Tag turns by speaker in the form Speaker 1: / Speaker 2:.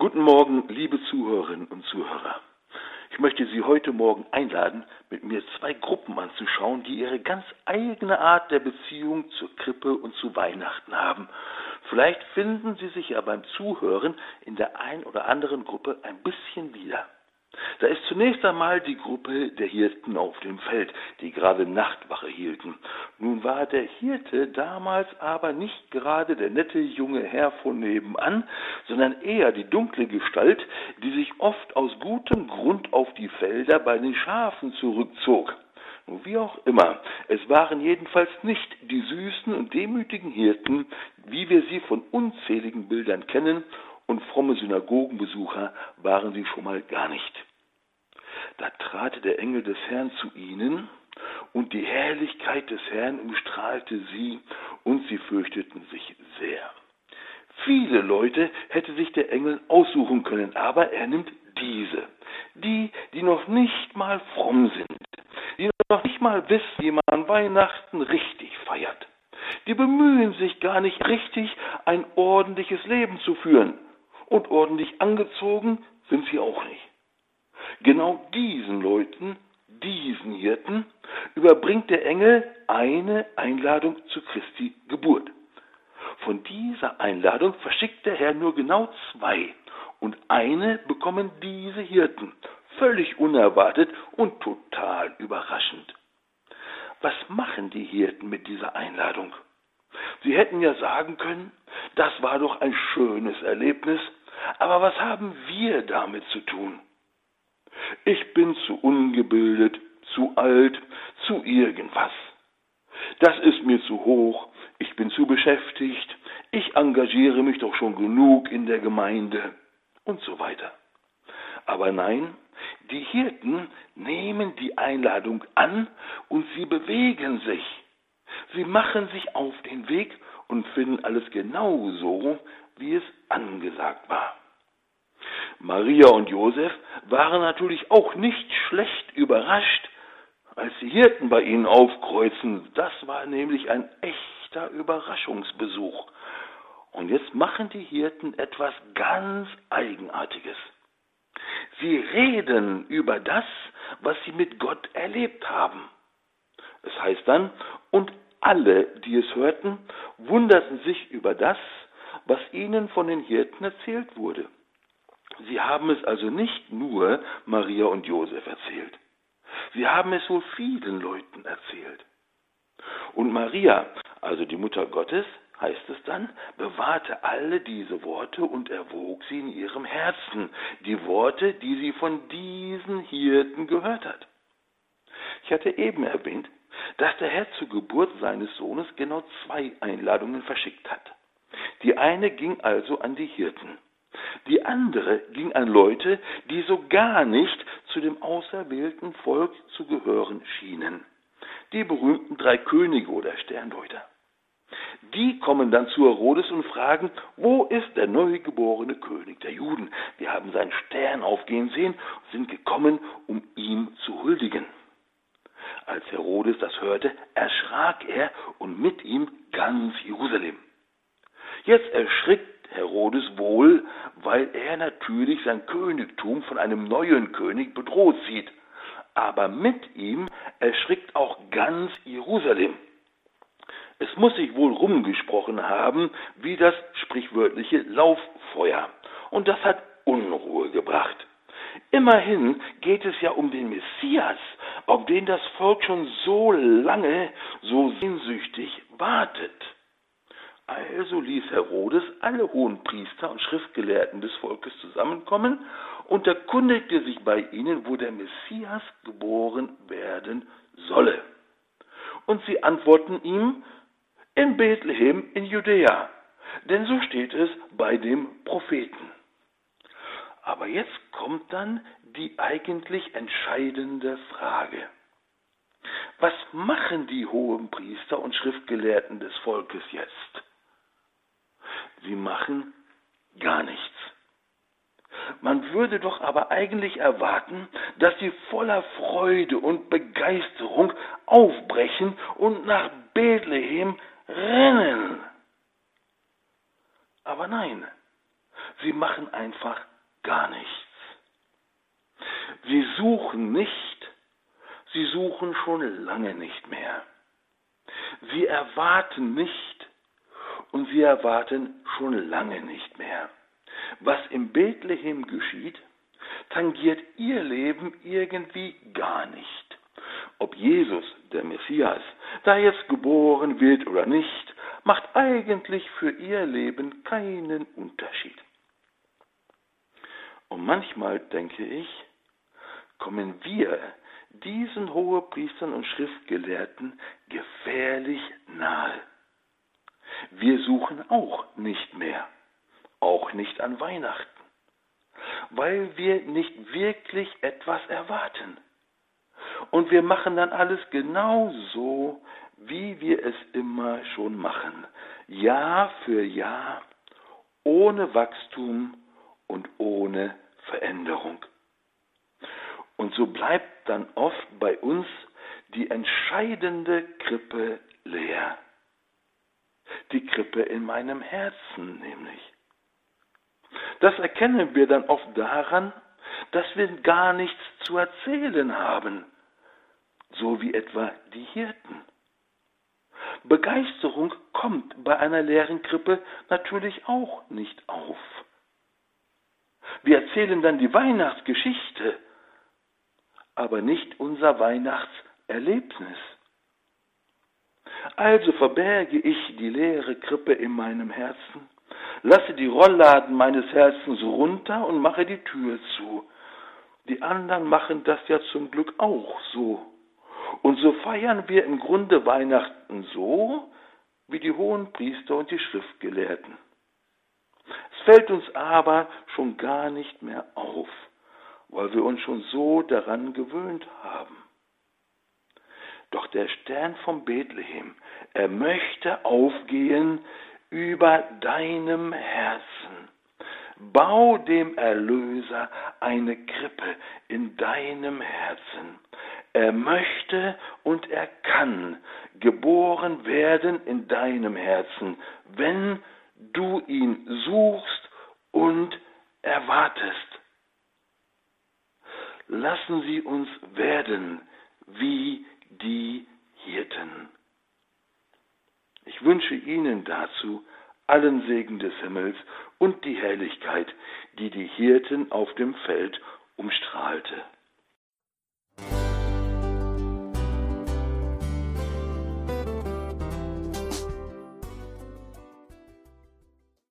Speaker 1: Guten Morgen, liebe Zuhörerinnen und Zuhörer. Ich möchte Sie heute Morgen einladen, mit mir zwei Gruppen anzuschauen, die ihre ganz eigene Art der Beziehung zur Krippe und zu Weihnachten haben. Vielleicht finden Sie sich ja beim Zuhören in der ein oder anderen Gruppe ein bisschen wieder. Da ist zunächst einmal die Gruppe der Hirten auf dem Feld, die gerade Nachtwache hielten. Nun war der Hirte damals aber nicht gerade der nette junge Herr von nebenan, sondern eher die dunkle Gestalt, die sich oft aus gutem Grund auf die Felder bei den Schafen zurückzog. Wie auch immer, es waren jedenfalls nicht die süßen und demütigen Hirten, wie wir sie von unzähligen Bildern kennen, und fromme Synagogenbesucher waren sie schon mal gar nicht. Da trat der Engel des Herrn zu ihnen, und die Herrlichkeit des Herrn umstrahlte sie, und sie fürchteten sich sehr. Viele Leute hätte sich der Engel aussuchen können, aber er nimmt diese, die, die noch nicht mal fromm sind, die noch nicht mal wissen, wie man Weihnachten richtig feiert. Die bemühen sich gar nicht richtig, ein ordentliches Leben zu führen und ordentlich angezogen sind sie auch nicht. Genau diesen Leuten, diesen Hirten, überbringt der Engel eine Einladung zu Christi Geburt. Von dieser Einladung verschickt der Herr nur genau zwei, und eine bekommen diese Hirten, völlig unerwartet und total überraschend. Was machen die Hirten mit dieser Einladung? Sie hätten ja sagen können, das war doch ein schönes Erlebnis, aber was haben wir damit zu tun? Ich bin zu ungebildet, zu alt, zu irgendwas. Das ist mir zu hoch, ich bin zu beschäftigt, ich engagiere mich doch schon genug in der Gemeinde und so weiter. Aber nein, die Hirten nehmen die Einladung an und sie bewegen sich. Sie machen sich auf den Weg und finden alles genau so, wie es angesagt war. Maria und Josef waren natürlich auch nicht schlecht überrascht, als die Hirten bei ihnen aufkreuzen. Das war nämlich ein echter Überraschungsbesuch. Und jetzt machen die Hirten etwas ganz Eigenartiges. Sie reden über das, was sie mit Gott erlebt haben. Es heißt dann, und alle, die es hörten, wunderten sich über das, was ihnen von den Hirten erzählt wurde. Sie haben es also nicht nur Maria und Josef erzählt. Sie haben es wohl vielen Leuten erzählt. Und Maria, also die Mutter Gottes, heißt es dann, bewahrte alle diese Worte und erwog sie in ihrem Herzen, die Worte, die sie von diesen Hirten gehört hat. Ich hatte eben erwähnt, dass der Herr zur Geburt seines Sohnes genau zwei Einladungen verschickt hat. Die eine ging also an die Hirten die andere ging an Leute, die so gar nicht zu dem auserwählten Volk zu gehören schienen. Die berühmten drei Könige oder Sterndeuter. Die kommen dann zu Herodes und fragen, wo ist der neugeborene König der Juden? Wir haben seinen Stern aufgehen sehen und sind gekommen, um ihm zu huldigen. Als Herodes das hörte, erschrak er und mit ihm ganz Jerusalem. Jetzt erschrickt Herodes wohl, weil er natürlich sein Königtum von einem neuen König bedroht sieht. Aber mit ihm erschrickt auch ganz Jerusalem. Es muss sich wohl rumgesprochen haben, wie das sprichwörtliche Lauffeuer. Und das hat Unruhe gebracht. Immerhin geht es ja um den Messias, auf den das Volk schon so lange, so sehnsüchtig wartet. Also ließ Herodes alle hohen Priester und Schriftgelehrten des Volkes zusammenkommen und erkundigte sich bei ihnen, wo der Messias geboren werden solle. Und sie antworten ihm, in Bethlehem in Judäa, denn so steht es bei dem Propheten. Aber jetzt kommt dann die eigentlich entscheidende Frage. Was machen die hohen Priester und Schriftgelehrten des Volkes jetzt? Sie machen gar nichts. Man würde doch aber eigentlich erwarten, dass sie voller Freude und Begeisterung aufbrechen und nach Bethlehem rennen. Aber nein, sie machen einfach gar nichts. Sie suchen nicht, sie suchen schon lange nicht mehr. Sie erwarten nicht und sie erwarten schon lange nicht mehr. Was im Bethlehem geschieht, tangiert ihr Leben irgendwie gar nicht. Ob Jesus, der Messias, da jetzt geboren wird oder nicht, macht eigentlich für ihr Leben keinen Unterschied. Und manchmal denke ich, kommen wir diesen Hohepriestern und Schriftgelehrten gefährlich nahe. Wir suchen auch nicht mehr, auch nicht an Weihnachten, weil wir nicht wirklich etwas erwarten. Und wir machen dann alles genau so, wie wir es immer schon machen, Jahr für Jahr, ohne Wachstum und ohne Veränderung. Und so bleibt dann oft bei uns die entscheidende Krippe leer. Die Krippe in meinem Herzen nämlich. Das erkennen wir dann oft daran, dass wir gar nichts zu erzählen haben, so wie etwa die Hirten. Begeisterung kommt bei einer leeren Krippe natürlich auch nicht auf. Wir erzählen dann die Weihnachtsgeschichte, aber nicht unser Weihnachtserlebnis. Also verberge ich die leere Krippe in meinem Herzen, lasse die Rollladen meines Herzens runter und mache die Tür zu. Die anderen machen das ja zum Glück auch so. Und so feiern wir im Grunde Weihnachten so, wie die hohen Priester und die Schriftgelehrten. Es fällt uns aber schon gar nicht mehr auf, weil wir uns schon so daran gewöhnt haben. Der Stern vom Bethlehem, er möchte aufgehen über deinem Herzen. Bau dem Erlöser eine Krippe in deinem Herzen. Er möchte und er kann geboren werden in deinem Herzen, wenn du ihn suchst und erwartest. Lassen Sie uns werden wie die Hirten. Ich wünsche Ihnen dazu allen Segen des Himmels und die Herrlichkeit, die die Hirten auf dem Feld umstrahlte.